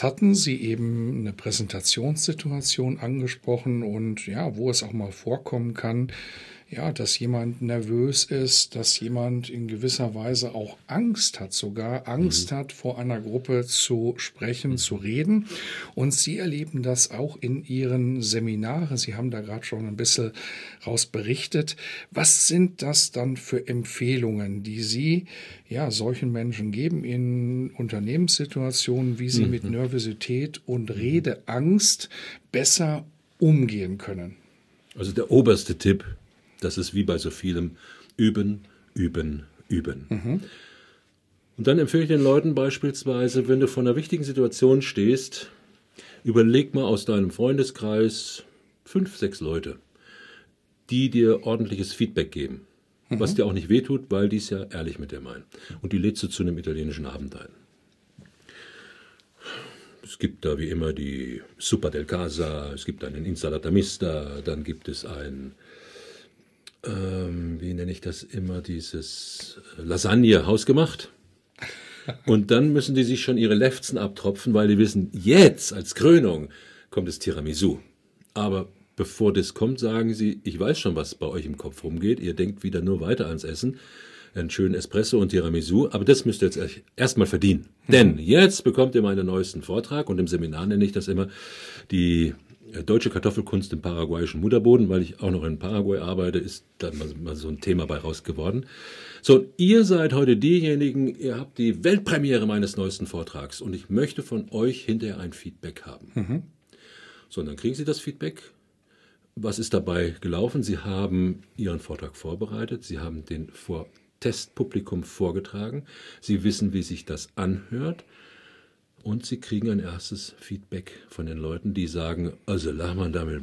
Jetzt hatten Sie eben eine Präsentationssituation angesprochen und ja, wo es auch mal vorkommen kann, ja, dass jemand nervös ist, dass jemand in gewisser Weise auch Angst hat, sogar Angst mhm. hat, vor einer Gruppe zu sprechen, mhm. zu reden. Und Sie erleben das auch in Ihren Seminaren. Sie haben da gerade schon ein bisschen raus berichtet. Was sind das dann für Empfehlungen, die Sie ja solchen Menschen geben in Unternehmenssituationen, wie sie mhm. mit Nervosität und Redeangst besser umgehen können? Also der oberste Tipp das ist wie bei so vielem üben, üben, üben. Mhm. Und dann empfehle ich den Leuten beispielsweise, wenn du vor einer wichtigen Situation stehst, überleg mal aus deinem Freundeskreis fünf, sechs Leute, die dir ordentliches Feedback geben. Mhm. Was dir auch nicht wehtut, weil die es ja ehrlich mit dir meinen. Und die lädst du zu einem italienischen Abend ein. Es gibt da wie immer die Super del Casa, es gibt einen Installatamista, dann gibt es ein ähm, wie nenne ich das immer, dieses Lasagne hausgemacht. Und dann müssen die sich schon ihre Lefzen abtropfen, weil die wissen, jetzt als Krönung kommt das Tiramisu. Aber bevor das kommt, sagen sie, ich weiß schon, was bei euch im Kopf rumgeht. Ihr denkt wieder nur weiter ans Essen. Einen schönen Espresso und Tiramisu. Aber das müsst ihr jetzt erstmal verdienen. Mhm. Denn jetzt bekommt ihr meinen neuesten Vortrag und im Seminar nenne ich das immer die äh, deutsche Kartoffelkunst im paraguayischen Mutterboden, weil ich auch noch in Paraguay arbeite, ist da mal, so ein Thema bei raus geworden. So, ihr seid heute diejenigen, ihr habt die Weltpremiere meines neuesten Vortrags und ich möchte von euch hinterher ein Feedback haben. Mhm. So, und dann kriegen Sie das Feedback. Was ist dabei gelaufen? Sie haben Ihren Vortrag vorbereitet, Sie haben den vor Testpublikum vorgetragen, Sie wissen, wie sich das anhört und sie kriegen ein erstes Feedback von den Leuten, die sagen, also Lachmann, damit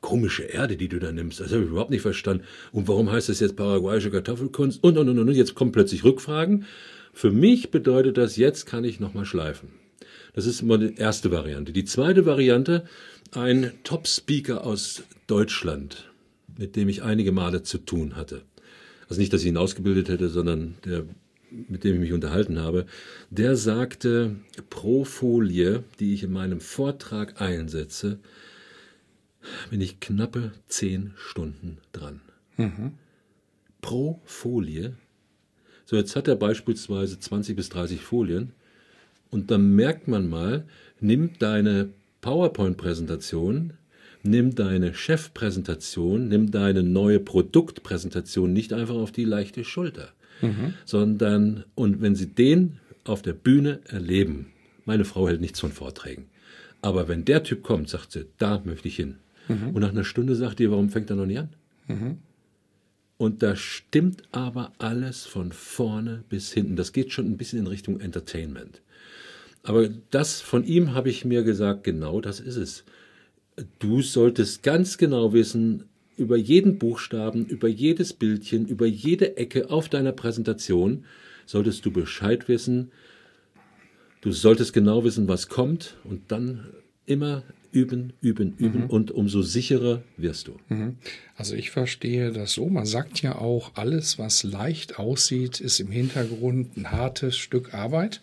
komische Erde, die du da nimmst, das habe ich überhaupt nicht verstanden. Und warum heißt das jetzt paraguayische Kartoffelkunst? Und, und, und, und, jetzt kommen plötzlich Rückfragen. Für mich bedeutet das, jetzt kann ich nochmal schleifen. Das ist immer die erste Variante. Die zweite Variante, ein Top-Speaker aus Deutschland, mit dem ich einige Male zu tun hatte. Also nicht, dass ich ihn ausgebildet hätte, sondern der mit dem ich mich unterhalten habe, der sagte, pro Folie, die ich in meinem Vortrag einsetze, bin ich knappe zehn Stunden dran. Mhm. Pro Folie. So, jetzt hat er beispielsweise 20 bis 30 Folien und dann merkt man mal, nimm deine PowerPoint-Präsentation, nimm deine Chefpräsentation, nimm deine neue Produktpräsentation nicht einfach auf die leichte Schulter mhm. sondern, und wenn Sie den auf der Bühne erleben, meine Frau hält nichts von Vorträgen, aber wenn der Typ kommt, sagt sie, da möchte ich hin. Mhm. Und nach einer Stunde sagt ihr, warum fängt er noch nicht an? Mhm. Und da stimmt aber alles von vorne bis hinten. Das geht schon ein bisschen in Richtung Entertainment. Aber das von ihm habe ich mir gesagt, genau das ist es. Du solltest ganz genau wissen, über jeden Buchstaben, über jedes Bildchen, über jede Ecke auf deiner Präsentation solltest du Bescheid wissen. Du solltest genau wissen, was kommt und dann immer üben, üben, üben mhm. und umso sicherer wirst du. Mhm. Also ich verstehe das so. Man sagt ja auch, alles, was leicht aussieht, ist im Hintergrund ein hartes Stück Arbeit.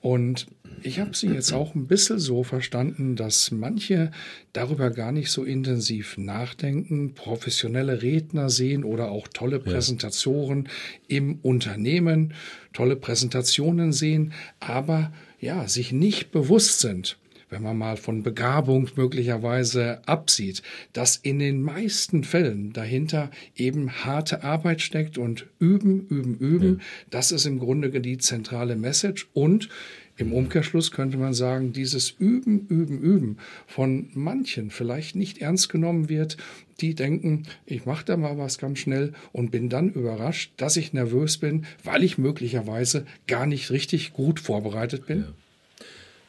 Und ich habe sie jetzt auch ein bisschen so verstanden, dass manche darüber gar nicht so intensiv nachdenken, professionelle Redner sehen oder auch tolle Präsentationen ja. im Unternehmen, tolle Präsentationen sehen, aber ja, sich nicht bewusst sind, wenn man mal von Begabung möglicherweise absieht, dass in den meisten Fällen dahinter eben harte Arbeit steckt und üben, üben, üben. Ja. Das ist im Grunde die zentrale Message und Im Umkehrschluss könnte man sagen, dieses Üben, Üben, Üben von manchen vielleicht nicht ernst genommen wird, die denken, ich mache da mal was ganz schnell und bin dann überrascht, dass ich nervös bin, weil ich möglicherweise gar nicht richtig gut vorbereitet bin. Ja.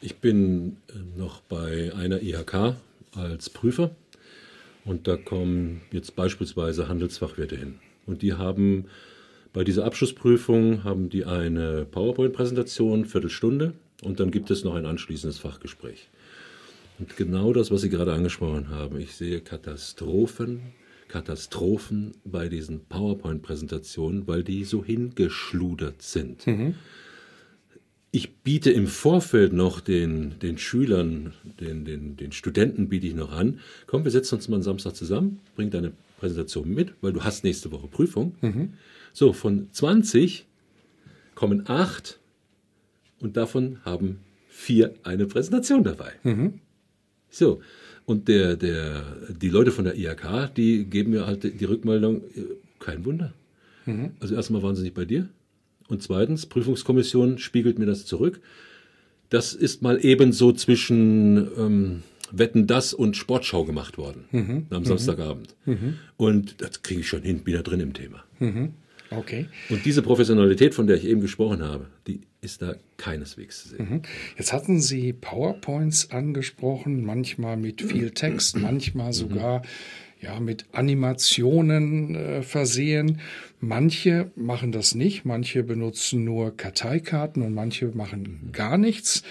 Ich bin äh, noch bei einer IHK als Prüfer und da kommen jetzt beispielsweise Handelsfachwirte hin. Und die haben bei dieser Abschlussprüfung haben die eine PowerPoint-Präsentation, Viertelstunde, und dann gibt es noch ein anschließendes Fachgespräch. Und genau das, was Sie gerade angesprochen haben, ich sehe Katastrophen, Katastrophen bei diesen PowerPoint-Präsentationen, weil die so hingeschludert sind. Mhm. Ich biete im Vorfeld noch den, den Schülern, den, den, den Studenten biete ich noch an, komm, wir setzen uns mal am Samstag zusammen, bring deine Präsentation mit, weil du hast nächste Woche Prüfung. Mhm. So, von 20 kommen acht und davon haben vier eine Präsentation dabei. Mhm. So, und der, der, die Leute von der IHK, die geben mir halt die Rückmeldung, äh, kein Wunder. Mhm. Also erstmal waren sie nicht bei dir. Und zweitens, Prüfungskommission spiegelt mir das zurück. Das ist mal ebenso zwischen ähm, Wetten das und Sportschau gemacht worden mhm. am Samstagabend. Mhm. Und das kriege ich schon hin, wieder drin im Thema. Mhm. Okay. Und diese Professionalität, von der ich eben gesprochen habe, die ist da keineswegs zu sehen. Mhm. Jetzt hatten Sie PowerPoints angesprochen, manchmal mit viel Text, manchmal sogar ja, mit Animationen äh, versehen. Manche machen das nicht, manche benutzen nur Karteikarten und manche machen gar nichts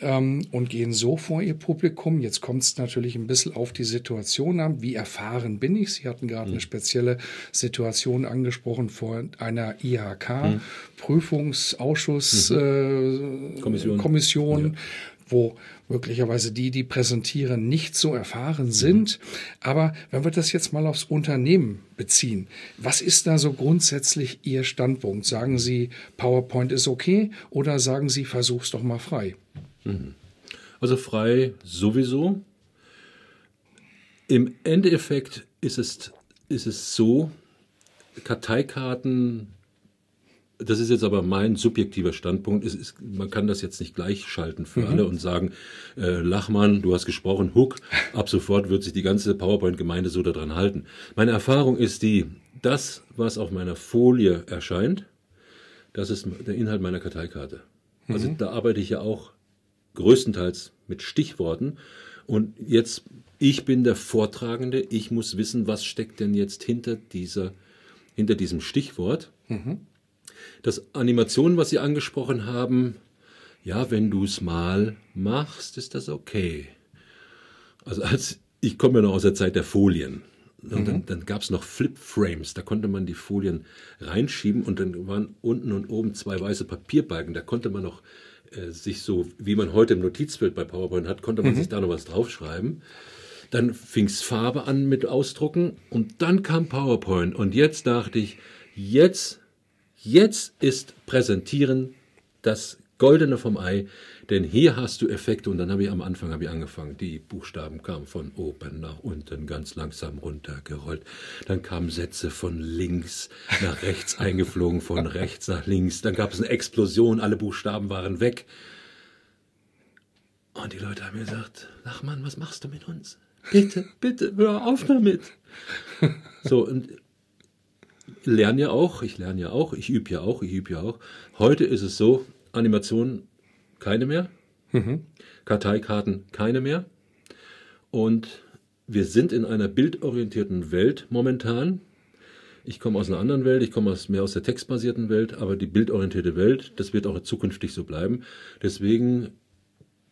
ähm, und gehen so vor ihr Publikum. Jetzt kommt es natürlich ein bisschen auf die Situation an. Wie erfahren bin ich? Sie hatten gerade mhm. eine spezielle Situation angesprochen vor einer IHK, mhm. Prüfungsausschuss, mhm. Äh, Kommission, Kommission ja. wo möglicherweise die, die präsentieren, nicht so erfahren sind. Aber wenn wir das jetzt mal aufs Unternehmen beziehen, was ist da so grundsätzlich Ihr Standpunkt? Sagen Sie, PowerPoint ist okay oder sagen Sie, versuch's doch mal frei? Mhm. Also frei sowieso. Im Endeffekt ist es, ist es so, Karteikarten, das ist jetzt aber mein subjektiver Standpunkt, ist, ist, man kann das jetzt nicht gleichschalten für mhm. alle und sagen, äh, Lachmann, du hast gesprochen, Hook, ab sofort wird sich die ganze PowerPoint-Gemeinde so daran halten. Meine Erfahrung ist die, das, was auf meiner Folie erscheint, das ist der Inhalt meiner Karteikarte. Also mhm. da arbeite ich ja auch größtenteils mit Stichworten. Und jetzt, ich bin der Vortragende, ich muss wissen, was steckt denn jetzt hinter, dieser, hinter diesem Stichwort. Mhm. Das Animation, was Sie angesprochen haben, ja, wenn du es mal machst, ist das okay. Also als ich komme ja noch aus der Zeit der Folien. Und mhm. dann, dann gab es noch Flip-Frames, da konnte man die Folien reinschieben und dann waren unten und oben zwei weiße Papierbalken, da konnte man noch äh, sich so, wie man heute im Notizbild bei PowerPoint hat, konnte man mhm. sich da noch was draufschreiben. Dann fing es Farbe an mit Ausdrucken und dann kam PowerPoint. Und jetzt dachte ich, jetzt, jetzt ist Präsentieren das Goldene vom Ei, denn hier hast du Effekte und dann habe ich am Anfang habe ich angefangen, die Buchstaben kamen von oben nach unten ganz langsam runtergerollt. Dann kamen Sätze von links nach rechts eingeflogen, von rechts nach links. Dann gab es eine Explosion, alle Buchstaben waren weg. Und die Leute haben mir gesagt, Lachmann, was machst du mit uns? Bitte, bitte, hör auf damit. So, und lerne ja auch, ich lerne ja auch, ich übe ja auch, ich übe ja auch. Heute ist es so, Animation keine mehr, mhm. Karteikarten keine mehr. Und wir sind in einer bildorientierten Welt momentan. Ich komme aus einer anderen Welt, ich komme aus, mehr aus der textbasierten Welt, aber die bildorientierte Welt, das wird auch zukünftig so bleiben. Deswegen,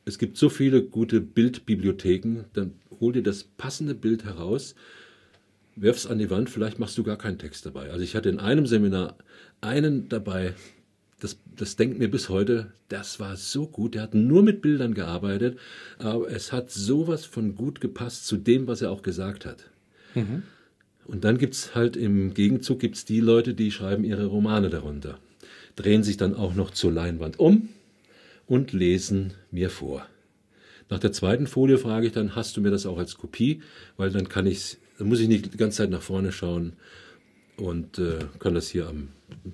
es gibt so viele gute Bildbibliotheken, dann hol dir das passende Bild heraus, wirf's an die Wand, vielleicht machst du gar keinen Text dabei. Also ich hatte in einem Seminar einen dabei, das, das denkt mir bis heute, das war so gut. Er hat nur mit Bildern gearbeitet, aber es hat sowas von gut gepasst zu dem, was er auch gesagt hat. Mhm. Und dann gibt es halt im Gegenzug gibt's die Leute, die schreiben ihre Romane darunter, drehen sich dann auch noch zur Leinwand um und lesen mir vor. Nach der zweiten Folie frage ich dann, hast du mir das auch als Kopie? Weil dann kann ich, dann muss ich nicht die ganze Zeit nach vorne schauen und äh, kann das hier am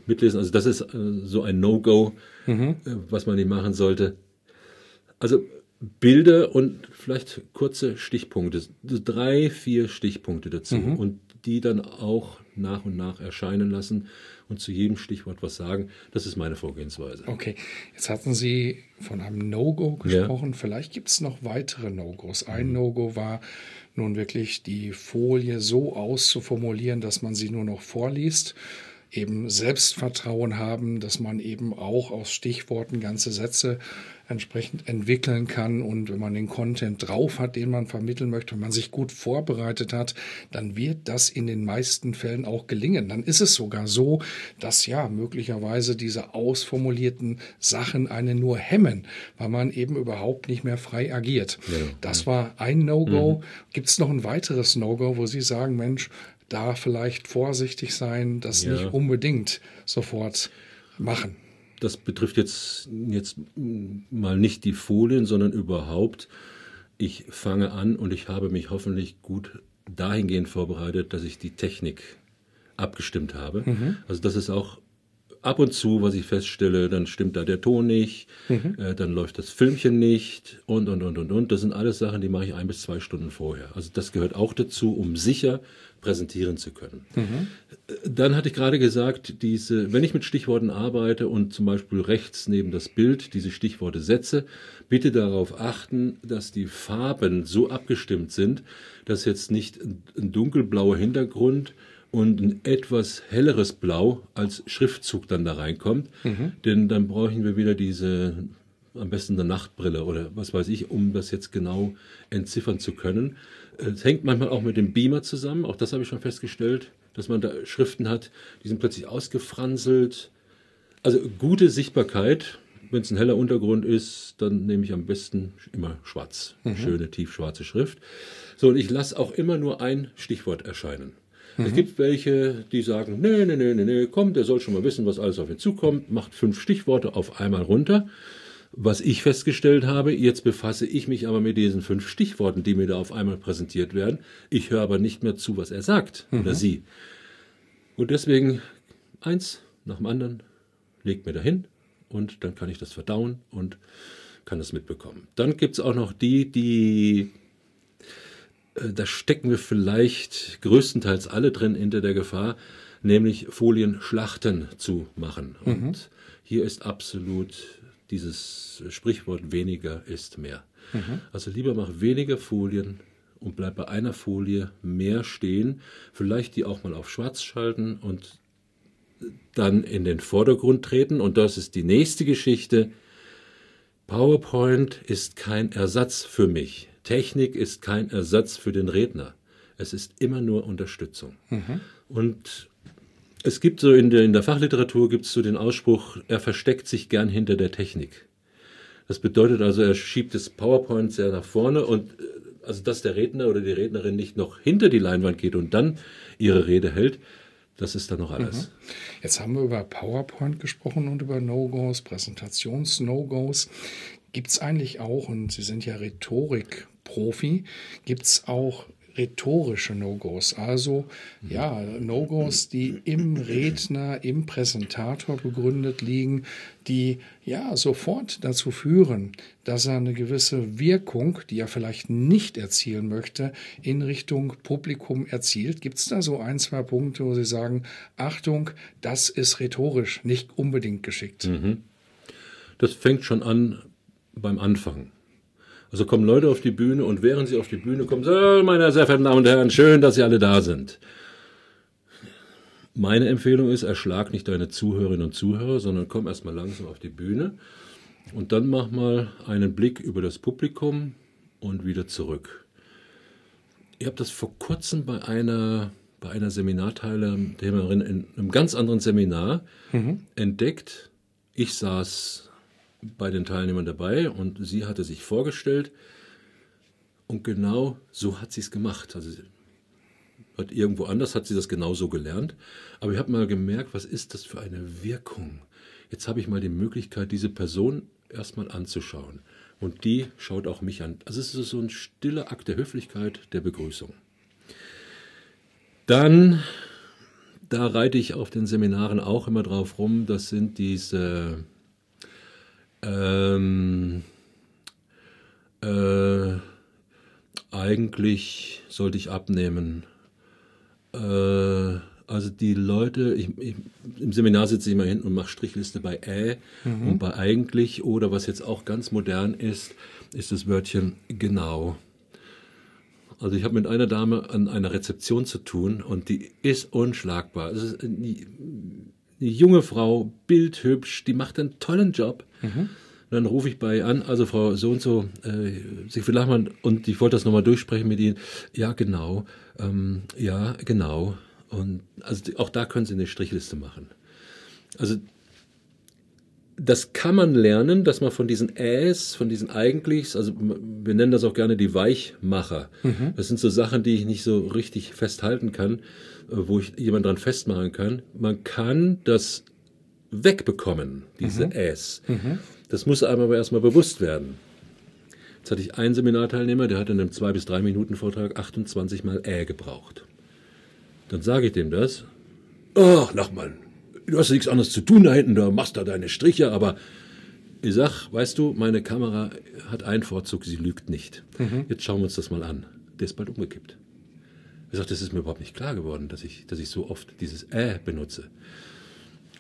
mitlesen. Also das ist äh, so ein No-Go, mhm. äh, was man nicht machen sollte. Also Bilder und vielleicht kurze Stichpunkte, drei, vier Stichpunkte dazu mhm. und die dann auch nach und nach erscheinen lassen und zu jedem Stichwort was sagen. Das ist meine Vorgehensweise. Okay, jetzt hatten Sie von einem No-Go gesprochen. Ja. Vielleicht gibt es noch weitere No-Gos. Ein mhm. No-Go war nun wirklich die Folie so auszuformulieren, dass man sie nur noch vorliest eben Selbstvertrauen haben, dass man eben auch aus Stichworten ganze Sätze entsprechend entwickeln kann. Und wenn man den Content drauf hat, den man vermitteln möchte, wenn man sich gut vorbereitet hat, dann wird das in den meisten Fällen auch gelingen. Dann ist es sogar so, dass ja möglicherweise diese ausformulierten Sachen einen nur hemmen, weil man eben überhaupt nicht mehr frei agiert. Ja. Das war ein No-Go. Mhm. Gibt es noch ein weiteres No-Go, wo Sie sagen, Mensch, da vielleicht vorsichtig sein, das ja. nicht unbedingt sofort machen. Das betrifft jetzt, jetzt mal nicht die Folien, sondern überhaupt. Ich fange an und ich habe mich hoffentlich gut dahingehend vorbereitet, dass ich die Technik abgestimmt habe. Mhm. Also das ist auch ab und zu, was ich feststelle, dann stimmt da der Ton nicht, mhm. äh, dann läuft das Filmchen nicht und, und, und, und, und. Das sind alles Sachen, die mache ich ein bis zwei Stunden vorher. Also das gehört auch dazu, um sicher präsentieren zu können. Mhm. Dann hatte ich gerade gesagt, diese, wenn ich mit Stichworten arbeite und zum Beispiel rechts neben das Bild diese Stichworte setze, bitte darauf achten, dass die Farben so abgestimmt sind, dass jetzt nicht ein dunkelblauer Hintergrund und ein etwas helleres Blau als Schriftzug dann da reinkommt. Mhm. Denn dann brauchen wir wieder diese, am besten eine Nachtbrille oder was weiß ich, um das jetzt genau entziffern zu können. Es hängt manchmal auch mit dem Beamer zusammen, auch das habe ich schon festgestellt, dass man da Schriften hat, die sind plötzlich ausgefranselt. Also gute Sichtbarkeit, wenn es ein heller Untergrund ist, dann nehme ich am besten immer schwarz, mhm. schöne tiefschwarze Schrift. So, und ich lasse auch immer nur ein Stichwort erscheinen. Mhm. Es gibt welche, die sagen, nee, nee, nee, nee, nee, komm, der soll schon mal wissen, was alles auf ihn zukommt, macht fünf Stichworte auf einmal runter. Was ich festgestellt habe, jetzt befasse ich mich aber mit diesen fünf Stichworten, die mir da auf einmal präsentiert werden. Ich höre aber nicht mehr zu, was er sagt mhm. oder sie. Und deswegen eins nach dem anderen, legt mir dahin und dann kann ich das verdauen und kann das mitbekommen. Dann gibt es auch noch die, die da stecken wir vielleicht größtenteils alle drin hinter der Gefahr, nämlich Folienschlachten zu machen. Mhm. Und hier ist absolut dieses Sprichwort weniger ist mehr. Mhm. Also lieber mach weniger Folien und bleib bei einer Folie mehr stehen, vielleicht die auch mal auf schwarz schalten und dann in den Vordergrund treten. Und das ist die nächste Geschichte. PowerPoint ist kein Ersatz für mich. Technik ist kein Ersatz für den Redner. Es ist immer nur Unterstützung. Mhm. Und es gibt so in der, in der Fachliteratur gibt es so den Ausspruch, er versteckt sich gern hinter der Technik. Das bedeutet also, er schiebt das PowerPoint sehr nach vorne und äh, also dass der Redner oder die Rednerin nicht noch hinter die Leinwand geht und dann ihre Rede hält, das ist dann noch alles. Mhm. Jetzt haben wir über PowerPoint gesprochen und über No-Gos, Präsentations-No-Gos. Gibt es eigentlich auch, und Sie sind ja Rhetorik Profi gibt es auch rhetorische No-Gos, also ja, No-Gos, die im Redner, im Präsentator begründet liegen, die ja sofort dazu führen, dass er eine gewisse Wirkung, die er vielleicht nicht erzielen möchte, in Richtung Publikum erzielt. Gibt es da so ein, zwei Punkte, wo Sie sagen, Achtung, das ist rhetorisch nicht unbedingt geschickt? Mhm. Das fängt schon an beim Anfang. Also kommen Leute auf die Bühne und während sie auf die Bühne kommen, so, meine sehr verehrten Damen und Herren, schön, dass Sie alle da sind. Meine Empfehlung ist, erschlag nicht deine Zuhörerinnen und Zuhörer, sondern komm erstmal langsam auf die Bühne und dann mach mal einen Blick über das Publikum und wieder zurück. Ich habe das vor kurzem bei einer, bei einer Seminarteilnehmerin in einem ganz anderen Seminar mhm. entdeckt. Ich saß bei den Teilnehmern dabei und sie hatte sich vorgestellt und genau so hat sie es gemacht. Also hat irgendwo anders hat sie das genauso gelernt, aber ich habe mal gemerkt, was ist das für eine Wirkung? Jetzt habe ich mal die Möglichkeit, diese Person erstmal anzuschauen und die schaut auch mich an. Also es ist so ein stiller Akt der Höflichkeit, der Begrüßung. Dann da reite ich auf den Seminaren auch immer drauf rum, das sind diese ähm, Äh, eigentlich sollte ich abnehmen. Äh, also die Leute, ich, ich, im Seminar sitze ich immer hinten und mache Strichliste bei Ä mhm. und bei eigentlich oder was jetzt auch ganz modern ist, ist das Wörtchen genau. Also ich habe mit einer Dame an einer Rezeption zu tun und die ist unschlagbar. Ist eine, junge Frau, bildhübsch, die macht einen tollen Job. Mhm. dann rufe ich bei an, also Frau so und so, äh, Siegfried Lachmann, und ich wollte das nochmal durchsprechen mit Ihnen. Ja, genau. Ähm, ja, genau. Und also auch da können Sie eine Strichliste machen. Also das kann man lernen, dass man von diesen Äs, von diesen Eigentlichs, also wir nennen das auch gerne die Weichmacher. Mhm. Das sind so Sachen, die ich nicht so richtig festhalten kann, wo ich jemand dran festmachen kann. Man kann das wegbekommen, diese mhm. Äs. Mhm. Das muss einem aber erstmal bewusst werden. Jetzt hatte ich einen Seminarteilnehmer, der hat in einem zwei bis drei Minuten Vortrag 28 Mal Ä gebraucht. Dann sage ich dem das. Ach, Nachmann, du hast nichts anderes zu tun da hinten, du machst da deine Striche, aber ich sag, weißt du, meine Kamera hat einen Vorzug, sie lügt nicht. Mhm. Jetzt schauen wir uns das mal an. Der ist bald umgekippt. Ich sag, das ist mir überhaupt nicht klar geworden, dass ich, dass ich so oft dieses Äh benutze.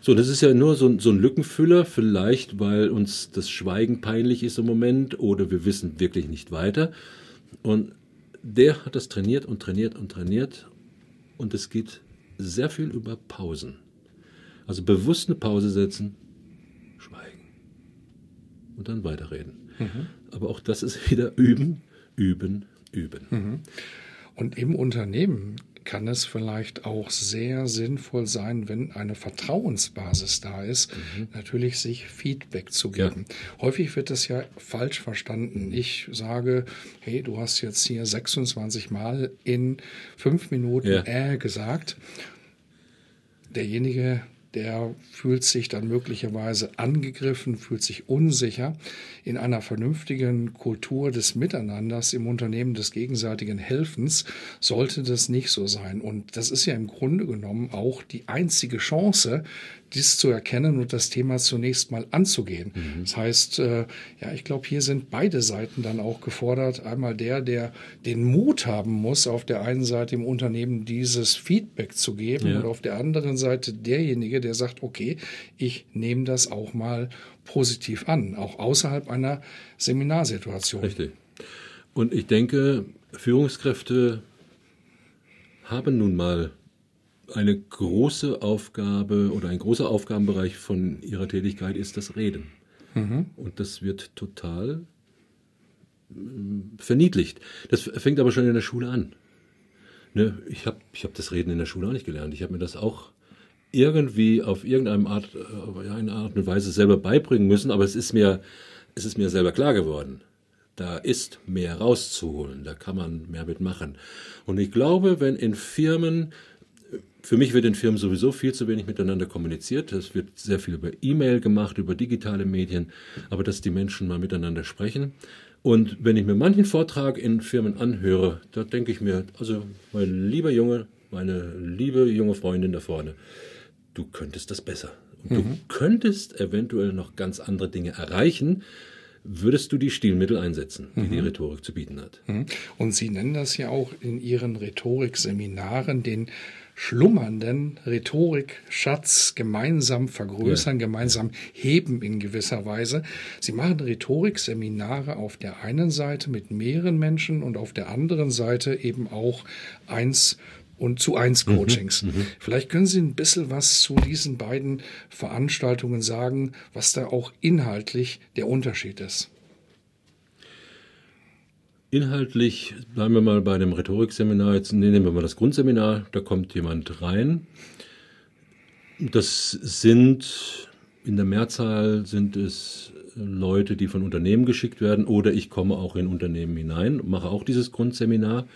So, das ist ja nur so, so ein Lückenfüller, vielleicht weil uns das Schweigen peinlich ist im Moment oder wir wissen wirklich nicht weiter. Und der hat das trainiert und trainiert und trainiert und es geht sehr viel über Pausen. Also bewusst eine Pause setzen, schweigen und dann weiterreden. Mhm. Aber auch das ist wieder üben, üben, üben. Mhm. Und im Unternehmen kann es vielleicht auch sehr sinnvoll sein, wenn eine Vertrauensbasis da ist, mhm. natürlich sich Feedback zu geben. Ja. Häufig wird das ja falsch verstanden. Ich sage, hey, du hast jetzt hier 26 Mal in fünf Minuten ja. äh gesagt. Derjenige der fühlt sich dann möglicherweise angegriffen, fühlt sich unsicher. In einer vernünftigen Kultur des Miteinanders im Unternehmen des gegenseitigen Helfens sollte das nicht so sein. Und das ist ja im Grunde genommen auch die einzige Chance, dies zu erkennen und das Thema zunächst mal anzugehen. Mhm. Das heißt, äh, ja, ich glaube, hier sind beide Seiten dann auch gefordert. Einmal der, der den Mut haben muss, auf der einen Seite im Unternehmen dieses Feedback zu geben ja. und auf der anderen Seite derjenige, der sagt, okay, ich nehme das auch mal positiv an, auch außerhalb einer Seminarsituation. Richtig. Und ich denke, Führungskräfte haben nun mal eine große Aufgabe oder ein großer Aufgabenbereich von ihrer Tätigkeit ist das Reden. Mhm. Und das wird total mm, verniedlicht. Das fängt aber schon in der Schule an. Ne? Ich habe ich hab das Reden in der Schule auch nicht gelernt. Ich habe mir das auch irgendwie auf irgendeine Art, auf eine Art und Weise selber beibringen müssen, aber es ist mir, es ist mir selber klar geworden. Da ist mehr rauszuholen, da kann man mehr mitmachen. Und ich glaube, wenn in Firmen für mich wird in Firmen sowieso viel zu wenig miteinander kommuniziert. Es wird sehr viel über E-Mail gemacht, über digitale Medien, aber dass die Menschen mal miteinander sprechen. Und wenn ich mir manchen Vortrag in Firmen anhöre, da denke ich mir, also mein lieber Junge, meine liebe junge Freundin da vorne, du könntest das besser. Und du mhm. könntest eventuell noch ganz andere Dinge erreichen, würdest du die Stilmittel einsetzen, die mhm. die Rhetorik zu bieten hat. Mhm. Und Sie nennen das ja auch in Ihren Rhetorikseminaren den schlummernden Rhetorikschatz gemeinsam vergrößern, ja. gemeinsam heben in gewisser Weise. Sie machen Rhetorikseminare auf der einen Seite mit mehreren Menschen und auf der anderen Seite eben auch eins und zu eins mhm, Coachings. Mhm, Vielleicht können Sie ein bisschen was zu diesen beiden Veranstaltungen sagen, was da auch inhaltlich der Unterschied ist. Inhaltlich bleiben wir mal bei dem Rhetorikseminar. Jetzt nehmen wir mal das Grundseminar. Da kommt jemand rein. Das sind in der Mehrzahl sind es Leute, die von Unternehmen geschickt werden oder ich komme auch in Unternehmen hinein, mache auch dieses Grundseminar.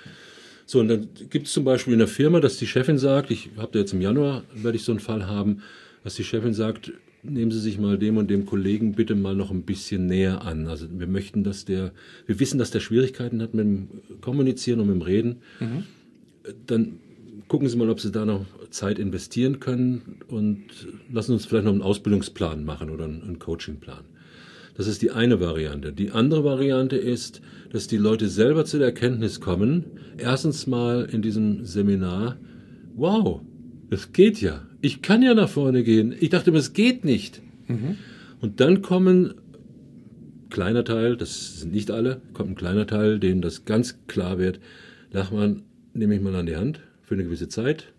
So, und dann gibt es zum Beispiel in der Firma, dass die Chefin sagt, ich habe da jetzt im Januar, werde ich so einen Fall haben, dass die Chefin sagt, nehmen Sie sich mal dem und dem Kollegen bitte mal noch ein bisschen näher an. Also wir möchten, dass der, wir wissen, dass der Schwierigkeiten hat mit dem Kommunizieren und mit dem Reden. Mhm. Dann gucken Sie mal, ob Sie da noch Zeit investieren können und lassen uns vielleicht noch einen Ausbildungsplan machen oder einen Coachingplan. Das ist die eine Variante. Die andere Variante ist, dass die Leute selber zu der Erkenntnis kommen, erstens mal in diesem Seminar, wow, es geht ja. Ich kann ja nach vorne gehen. Ich dachte immer, es geht nicht. Mhm. Und dann kommen kleiner Teil, das sind nicht alle, kommt ein kleiner Teil, denen das ganz klar wird. Lachmann, nehme ich mal an die Hand für eine gewisse Zeit,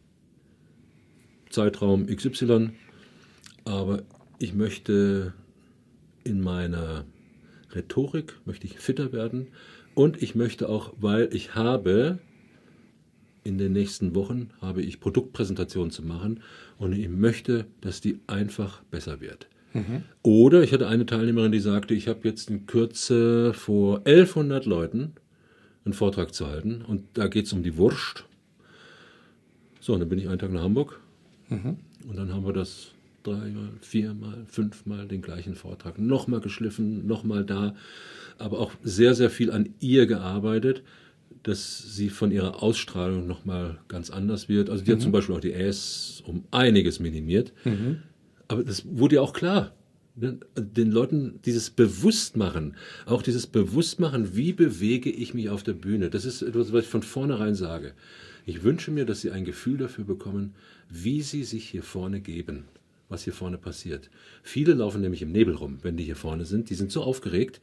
Zeitraum XY, aber ich möchte in meiner Rhetorik, möchte ich fitter werden und ich möchte auch, weil ich habe in den nächsten Wochen habe ich Produktpräsentationen zu machen und ich möchte, dass die einfach besser wird. Mhm. Oder ich hatte eine Teilnehmerin, die sagte, ich habe jetzt in Kürze vor 1100 Leuten einen Vortrag zu halten und da geht es um die Wurst. So, und dann bin ich einen Tag nach Hamburg mhm. und dann haben wir das dreimal, viermal, fünfmal den gleichen Vortrag. Nochmal geschliffen, nochmal da, aber auch sehr, sehr viel an ihr gearbeitet, dass sie von ihrer Ausstrahlung nochmal ganz anders wird. Also die mhm. hat zum Beispiel auch die Äs um einiges minimiert. Mhm. Aber das wurde ja auch klar. Ne? Den Leuten dieses Bewusstmachen, auch dieses Bewusstmachen, wie bewege ich mich auf der Bühne, das ist etwas, was ich von vornherein sage. Ich wünsche mir, dass sie ein Gefühl dafür bekommen, wie sie sich hier vorne geben, was hier vorne passiert. Viele laufen nämlich im Nebel rum, wenn die hier vorne sind. Die sind so aufgeregt.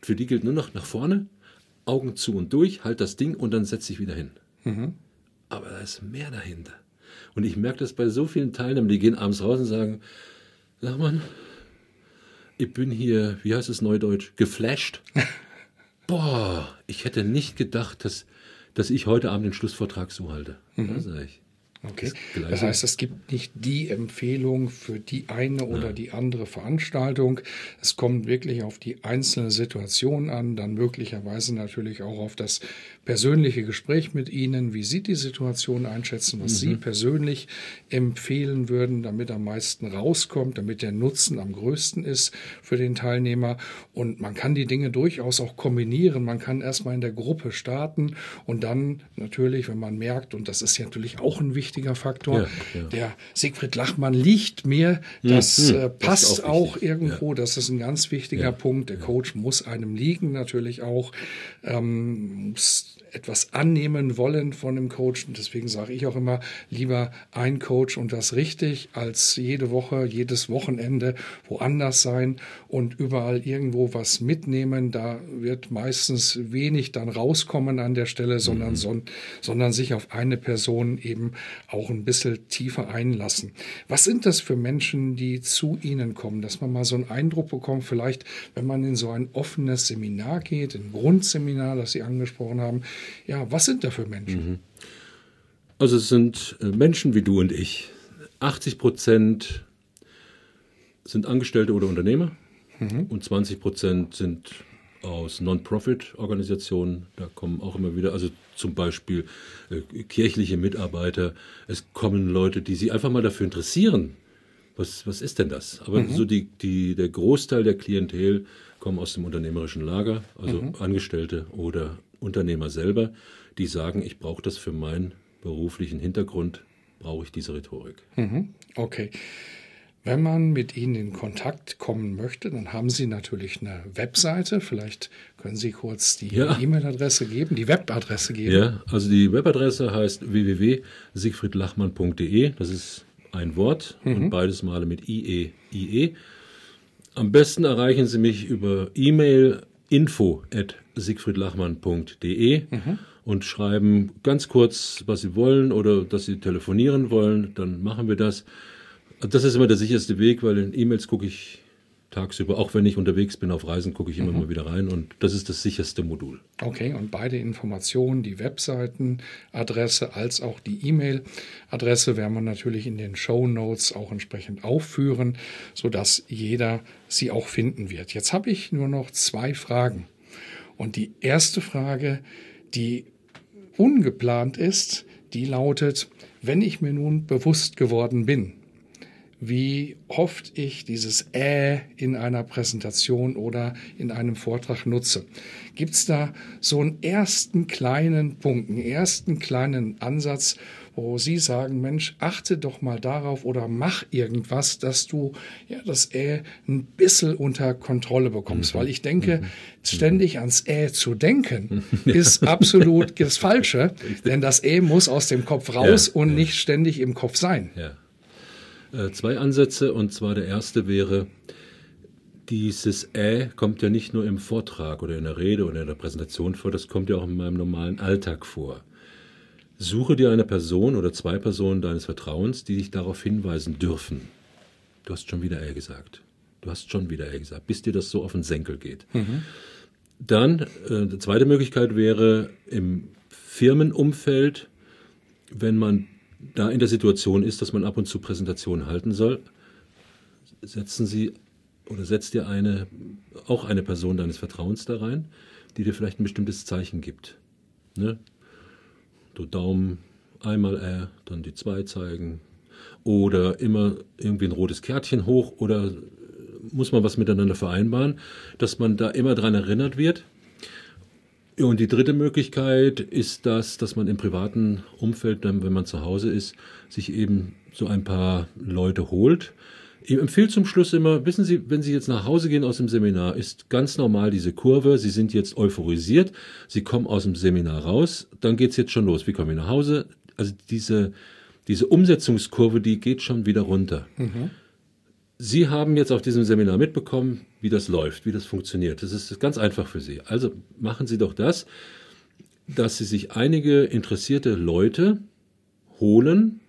Für die gilt nur noch nach vorne, Augen zu und durch, halt das Ding und dann setz dich wieder hin. Mhm. Aber da ist mehr dahinter. Und ich merke das bei so vielen Teilnehmern, die gehen abends raus und sagen, Lachmann, ich bin hier, wie heißt es neudeutsch, geflasht. Boah, ich hätte nicht gedacht, dass, dass ich heute Abend den Schlussvortrag so halte. Mhm. Das sage ich. Okay. Das, das, heißt, es gibt nicht die Empfehlung für die eine oder ja. die andere Veranstaltung. Es kommt wirklich auf die einzelne Situation an, dann möglicherweise natürlich auch auf das persönliche Gespräch mit Ihnen, wie Sie die Situation einschätzen, was mhm. Sie persönlich empfehlen würden, damit am meisten rauskommt, damit der Nutzen am größten ist für den Teilnehmer. Und man kann die Dinge durchaus auch kombinieren. Man kann erstmal in der Gruppe starten und dann natürlich, wenn man merkt, und das ist ja natürlich auch ein wichtiger Faktor. Ja, ja. Der Siegfried Lachmann liegt mir. Das hm, äh, passt das auch, auch, irgendwo. Ja. Das ist ein ganz wichtiger Punkt. Der Coach muss einem liegen natürlich auch. Ähm, muss etwas annehmen wollen von dem Coach. Und deswegen sage ich auch immer, lieber ein Coach und das richtig, als jede Woche, jedes Wochenende woanders sein und überall irgendwo was mitnehmen. Da wird meistens wenig dann rauskommen an der Stelle, sondern, mhm. son, sondern sich auf eine Person eben auch ein bisschen tiefer einlassen. Was sind das für Menschen, die zu Ihnen kommen, dass man mal so einen Eindruck bekommt, vielleicht, wenn man in so ein offenes Seminar geht, ein Grundseminar, das Sie angesprochen haben, ja, was sind da für Menschen? Mhm. Also es sind äh, Menschen wie du und ich. 80 Prozent sind Angestellte oder Unternehmer mhm. und 20 Prozent sind aus Non-Profit-Organisationen. Da kommen auch immer wieder, also zum Beispiel äh, kirchliche Mitarbeiter. Es kommen Leute, die sich einfach mal dafür interessieren. Was, was ist denn das? Aber mhm. so die, die, der Großteil der Klientel kommen aus dem unternehmerischen Lager, also mhm. Angestellte oder Unternehmer selber, die sagen, ich brauche das für meinen beruflichen Hintergrund, brauche ich diese Rhetorik. Mhm. Okay. Wenn man mit Ihnen in Kontakt kommen möchte, dann haben Sie natürlich eine Webseite. Vielleicht können Sie kurz die ja. E-Mail-Adresse geben, die Webadresse geben. Ja, also die Webadresse heißt www.siegfriedlachmann.de. Das ist ein Wort mhm. und beides Male mit IE, IE. Am besten erreichen Sie mich über E-Mail info at siegfriedlachmann.de mhm. und schreiben ganz kurz, was Sie wollen oder dass Sie telefonieren wollen. Dann machen wir das. Das ist immer der sicherste Weg, weil in E-Mails gucke ich tagsüber, auch wenn ich unterwegs bin auf Reisen, gucke ich immer mhm. mal wieder rein und das ist das sicherste Modul. Okay, und beide Informationen, die Webseitenadresse als auch die E-Mail-Adresse, werden wir natürlich in den Show Notes auch entsprechend aufführen, sodass jeder sie auch finden wird. Jetzt habe ich nur noch zwei Fragen. Und die erste Frage, die ungeplant ist, die lautet, wenn ich mir nun bewusst geworden bin, wie oft ich dieses Äh in einer Präsentation oder in einem Vortrag nutze. Gibt es da so einen ersten kleinen Punkt, einen ersten kleinen Ansatz, wo Sie sagen, Mensch, achte doch mal darauf oder mach irgendwas, dass du ja das Ä ein bisschen unter Kontrolle bekommst. Mhm. Weil ich denke, mhm. ständig ans Ä zu denken, ist absolut das Falsche, denn das Ä muss aus dem Kopf raus ja, und ja. nicht ständig im Kopf sein. Ja. Äh, zwei Ansätze und zwar der erste wäre, dieses Ä kommt ja nicht nur im Vortrag oder in der Rede oder in der Präsentation vor, das kommt ja auch in meinem normalen Alltag vor. Suche dir eine Person oder zwei Personen deines Vertrauens, die dich darauf hinweisen dürfen. Du hast schon wieder Ä gesagt. Du hast schon wieder Ä gesagt, bis dir das so auf den Senkel geht. Mhm. Dann, äh, die zweite Möglichkeit wäre im Firmenumfeld, wenn man da in der Situation ist, dass man ab und zu Präsentationen halten soll, setzen Sie oder setzt dir eine, auch eine Person deines Vertrauens da rein, die dir vielleicht ein bestimmtes Zeichen gibt. Ne? Du Daumen, einmal R, dann die zwei zeigen. Oder immer irgendwie ein rotes Kärtchen hoch oder muss man was miteinander vereinbaren, dass man da immer dran erinnert wird. Und die dritte Möglichkeit ist das, dass man im privaten Umfeld, wenn man zu Hause ist, sich eben so ein paar Leute holt, ich empfehle zum Schluss immer, wissen Sie, wenn Sie jetzt nach Hause gehen aus dem Seminar, ist ganz normal diese Kurve. Sie sind jetzt euphorisiert, Sie kommen aus dem Seminar raus, dann geht es jetzt schon los. Wie kommen wir nach Hause? Also diese, diese Umsetzungskurve, die geht schon wieder runter. Mhm. Sie haben jetzt auf diesem Seminar mitbekommen, wie das läuft, wie das funktioniert. Das ist ganz einfach für Sie. Also machen Sie doch das, dass Sie sich einige interessierte Leute holen,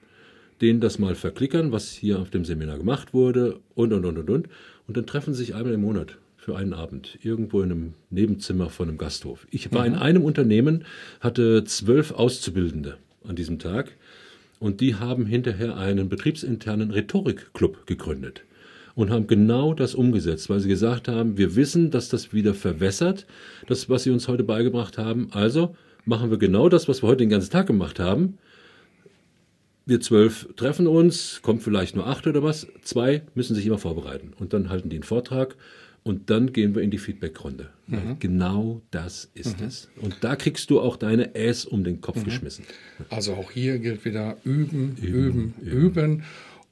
denen das mal verklickern, was hier auf dem Seminar gemacht wurde und, und, und, und, und. Und dann treffen sie sich einmal im Monat für einen Abend, irgendwo in einem Nebenzimmer von einem Gasthof. Ich war mhm. in einem Unternehmen, hatte zwölf Auszubildende an diesem Tag und die haben hinterher einen betriebsinternen Rhetorikclub gegründet und haben genau das umgesetzt, weil sie gesagt haben, wir wissen, dass das wieder verwässert, das, was sie uns heute beigebracht haben. Also machen wir genau das, was wir heute den ganzen Tag gemacht haben, wir zwölf treffen uns, kommt vielleicht nur acht oder was, zwei müssen sich immer vorbereiten und dann halten die einen Vortrag und dann gehen wir in die Feedbackrunde. Mhm. Genau das ist mhm. es. Und da kriegst du auch deine Äs um den Kopf mhm. geschmissen. Also auch hier gilt wieder üben, üben, üben, üben.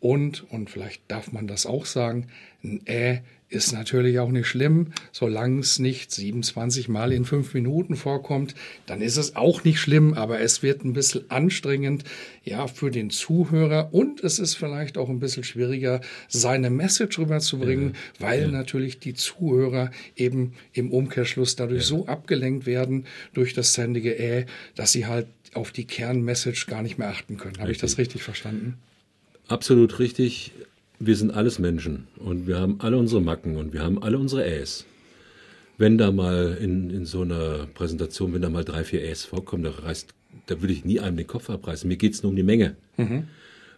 Und, und vielleicht darf man das auch sagen, ein Ä ist natürlich auch nicht schlimm, solange es nicht 27 Mal in fünf Minuten vorkommt, dann ist es auch nicht schlimm, aber es wird ein bisschen anstrengend, ja, für den Zuhörer und es ist vielleicht auch ein bisschen schwieriger, seine Message rüberzubringen, ja, weil ja. natürlich die Zuhörer eben im Umkehrschluss dadurch ja. so abgelenkt werden durch das ständige Äh, dass sie halt auf die Kernmessage gar nicht mehr achten können. Habe ich das richtig verstanden? Absolut richtig wir sind alles Menschen und wir haben alle unsere Macken und wir haben alle unsere Äs. Wenn da mal in, in so einer Präsentation, wenn da mal drei, vier Äs vorkommen, da, reißt, da würde ich nie einem den Kopf abreißen. Mir geht es nur um die Menge. Mhm.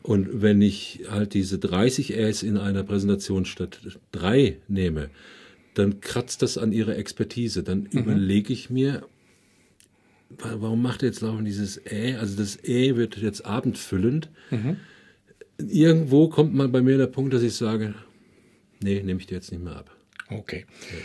Und wenn ich halt diese 30 Äs in einer Präsentation statt drei nehme, dann kratzt das an ihre Expertise. Dann mhm. überlege ich mir, warum macht er jetzt laufen dieses Ä? Also das Ä wird jetzt abendfüllend. Mhm irgendwo kommt mal bei mir der Punkt, dass ich sage, nee, nehme ich dir jetzt nicht mehr ab. Okay. Ja.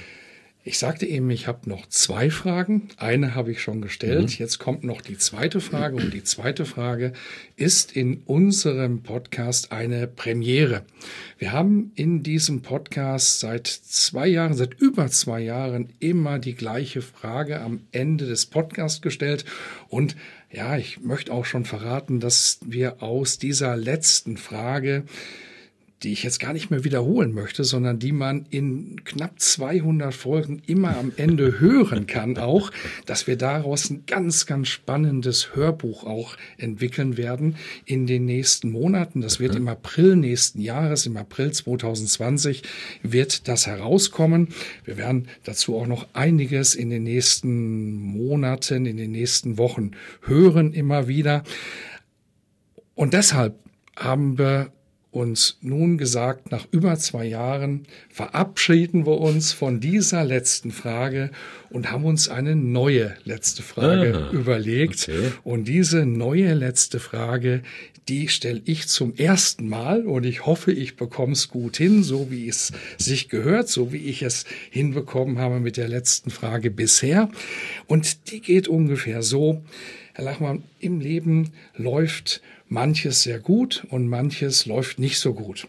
Ich sagte eben, ich habe noch zwei Fragen. Eine habe ich schon gestellt. Mhm. Jetzt kommt noch die zweite Frage. Und die zweite Frage ist in unserem Podcast eine Premiere. Wir haben in diesem Podcast seit zwei Jahren, seit über zwei Jahren immer die gleiche Frage am Ende des Podcasts gestellt. Und ja, ich möchte auch schon verraten, dass wir aus dieser letzten Frage die ich jetzt gar nicht mehr wiederholen möchte, sondern die man in knapp 200 Folgen immer am Ende hören kann auch, dass wir daraus ein ganz, ganz spannendes Hörbuch auch entwickeln werden in den nächsten Monaten. Das wird im April nächsten Jahres, im April 2020 wird das herauskommen. Wir werden dazu auch noch einiges in den nächsten Monaten, in den nächsten Wochen hören immer wieder. Und deshalb haben wir uns nun gesagt, nach über zwei Jahren verabschieden wir uns von dieser letzten Frage und haben uns eine neue letzte Frage Aha, überlegt. Okay. Und diese neue letzte Frage, die stelle ich zum ersten Mal und ich hoffe, ich bekomme es gut hin, so wie es sich gehört, so wie ich es hinbekommen habe mit der letzten Frage bisher. Und die geht ungefähr so. Herr Lachmann, im Leben läuft manches sehr gut und manches läuft nicht so gut.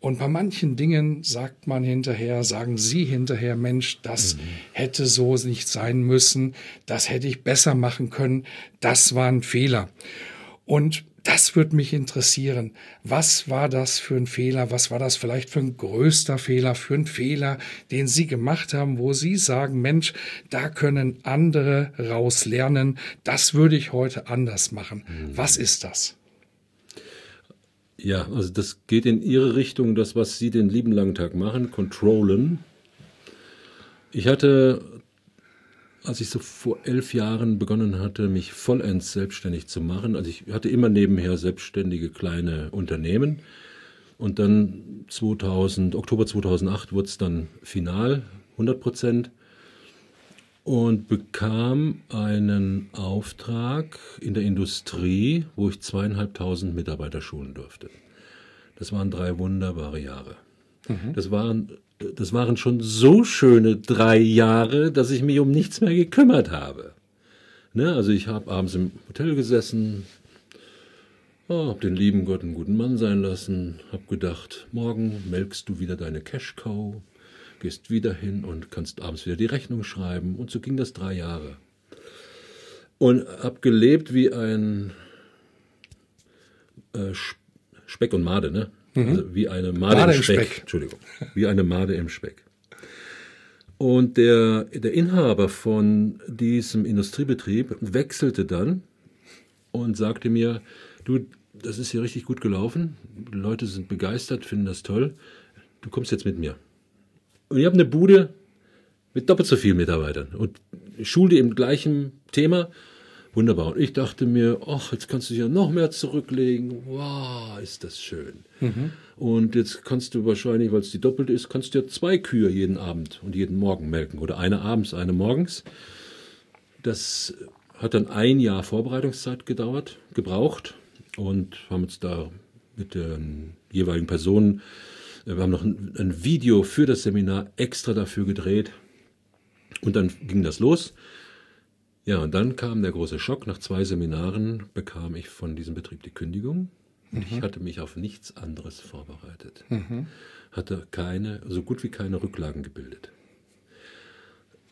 Und bei manchen Dingen sagt man hinterher, sagen Sie hinterher, Mensch, das mhm. hätte so nicht sein müssen, das hätte ich besser machen können, das war ein Fehler. Und das würde mich interessieren. Was war das für ein Fehler? Was war das vielleicht für ein größter Fehler, für ein Fehler, den Sie gemacht haben, wo Sie sagen, Mensch, da können andere raus lernen. Das würde ich heute anders machen. Mhm. Was ist das? Ja, also das geht in Ihre Richtung, das, was Sie den lieben langen Tag machen, controllen. Ich hatte, als ich so vor elf Jahren begonnen hatte, mich vollends selbstständig zu machen, also ich hatte immer nebenher selbstständige kleine Unternehmen und dann 2000, Oktober 2008 wurde es dann final, 100 Prozent und bekam einen Auftrag in der Industrie, wo ich zweieinhalbtausend Mitarbeiter schulen durfte. Das waren drei wunderbare Jahre. Mhm. Das, waren, das waren schon so schöne drei Jahre, dass ich mich um nichts mehr gekümmert habe. Ne? Also ich habe abends im Hotel gesessen, oh, habe den lieben Gott einen guten Mann sein lassen, habe gedacht, morgen melkst du wieder deine Cash-Cow gehst wieder hin und kannst abends wieder die Rechnung schreiben. Und so ging das drei Jahre. Und habe gelebt wie ein äh, Speck und Made, ne? Mhm. Also wie eine Made, Made im, Speck. im, Speck. Entschuldigung. Wie eine Made im Speck. Und der, der Inhaber von diesem Industriebetrieb wechselte dann und sagte mir, du, das ist hier richtig gut gelaufen, die Leute sind begeistert, finden das toll, du kommst jetzt mit mir. Und ich habe eine Bude mit doppelt so vielen Mitarbeitern und Schule im gleichen Thema. Wunderbar. Und ich dachte mir, ach, jetzt kannst du dich ja noch mehr zurücklegen. Wow, ist das schön. Mhm. Und jetzt kannst du wahrscheinlich, weil es die doppelt ist, kannst du ja zwei Kühe jeden Abend und jeden Morgen melken. Oder eine abends, eine morgens. Das hat dann ein Jahr Vorbereitungszeit gedauert, gebraucht. Und haben uns da mit den jeweiligen Personen wir haben noch ein, ein Video für das Seminar extra dafür gedreht. Und dann ging das los. Ja, und dann kam der große Schock. Nach zwei Seminaren bekam ich von diesem Betrieb die Kündigung. Und mhm. ich hatte mich auf nichts anderes vorbereitet. Mhm. Hatte keine, so gut wie keine Rücklagen gebildet.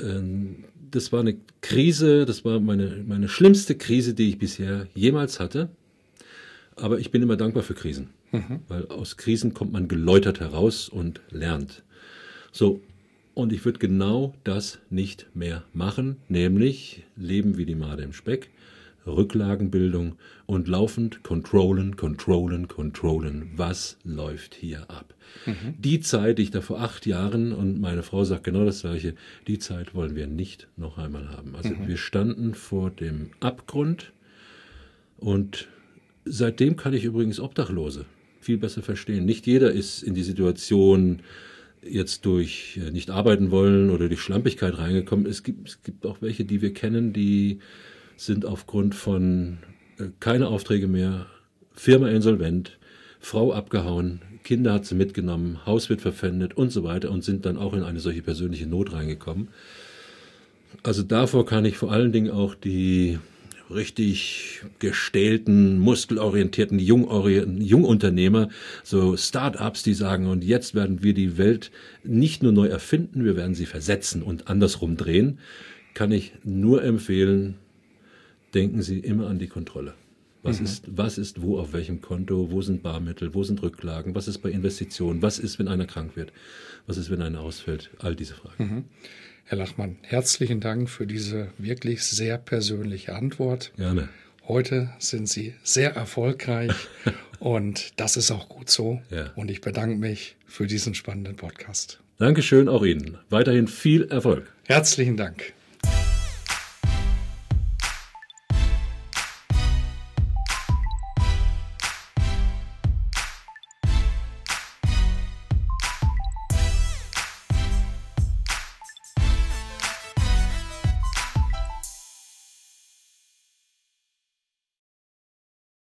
Ähm, das war eine Krise, das war meine, meine schlimmste Krise, die ich bisher jemals hatte. Aber ich bin immer dankbar für Krisen. Mhm. Weil aus Krisen kommt man geläutert heraus und lernt. So, und ich würde genau das nicht mehr machen, nämlich leben wie die Made im Speck, Rücklagenbildung und laufend controllen, controllen, controllen. Was läuft hier ab? Mhm. Die Zeit, die ich da vor acht Jahren, und meine Frau sagt genau das gleiche, die Zeit wollen wir nicht noch einmal haben. Also mhm. wir standen vor dem Abgrund und seitdem kann ich übrigens Obdachlose viel besser verstehen. Nicht jeder ist in die Situation jetzt durch äh, nicht arbeiten wollen oder durch Schlampigkeit reingekommen. Es gibt, es gibt auch welche, die wir kennen, die sind aufgrund von äh, keine Aufträge mehr, Firma insolvent, Frau abgehauen, Kinder hat sie mitgenommen, Haus wird verpfändet und so weiter und sind dann auch in eine solche persönliche Not reingekommen. Also davor kann ich vor allen Dingen auch die richtig gestählten, muskelorientierten Jungunternehmer, so Start-ups, die sagen, und jetzt werden wir die Welt nicht nur neu erfinden, wir werden sie versetzen und andersrum drehen, kann ich nur empfehlen, denken Sie immer an die Kontrolle. Was, mhm. ist, was ist wo auf welchem Konto, wo sind Barmittel, wo sind Rücklagen, was ist bei Investitionen, was ist, wenn einer krank wird, was ist, wenn einer ausfällt, all diese Fragen. Mhm. Herr Lachmann, herzlichen Dank für diese wirklich sehr persönliche Antwort. Gerne. Heute sind Sie sehr erfolgreich und das ist auch gut so. Ja. Und ich bedanke mich für diesen spannenden Podcast. Dankeschön auch Ihnen. Weiterhin viel Erfolg. Herzlichen Dank.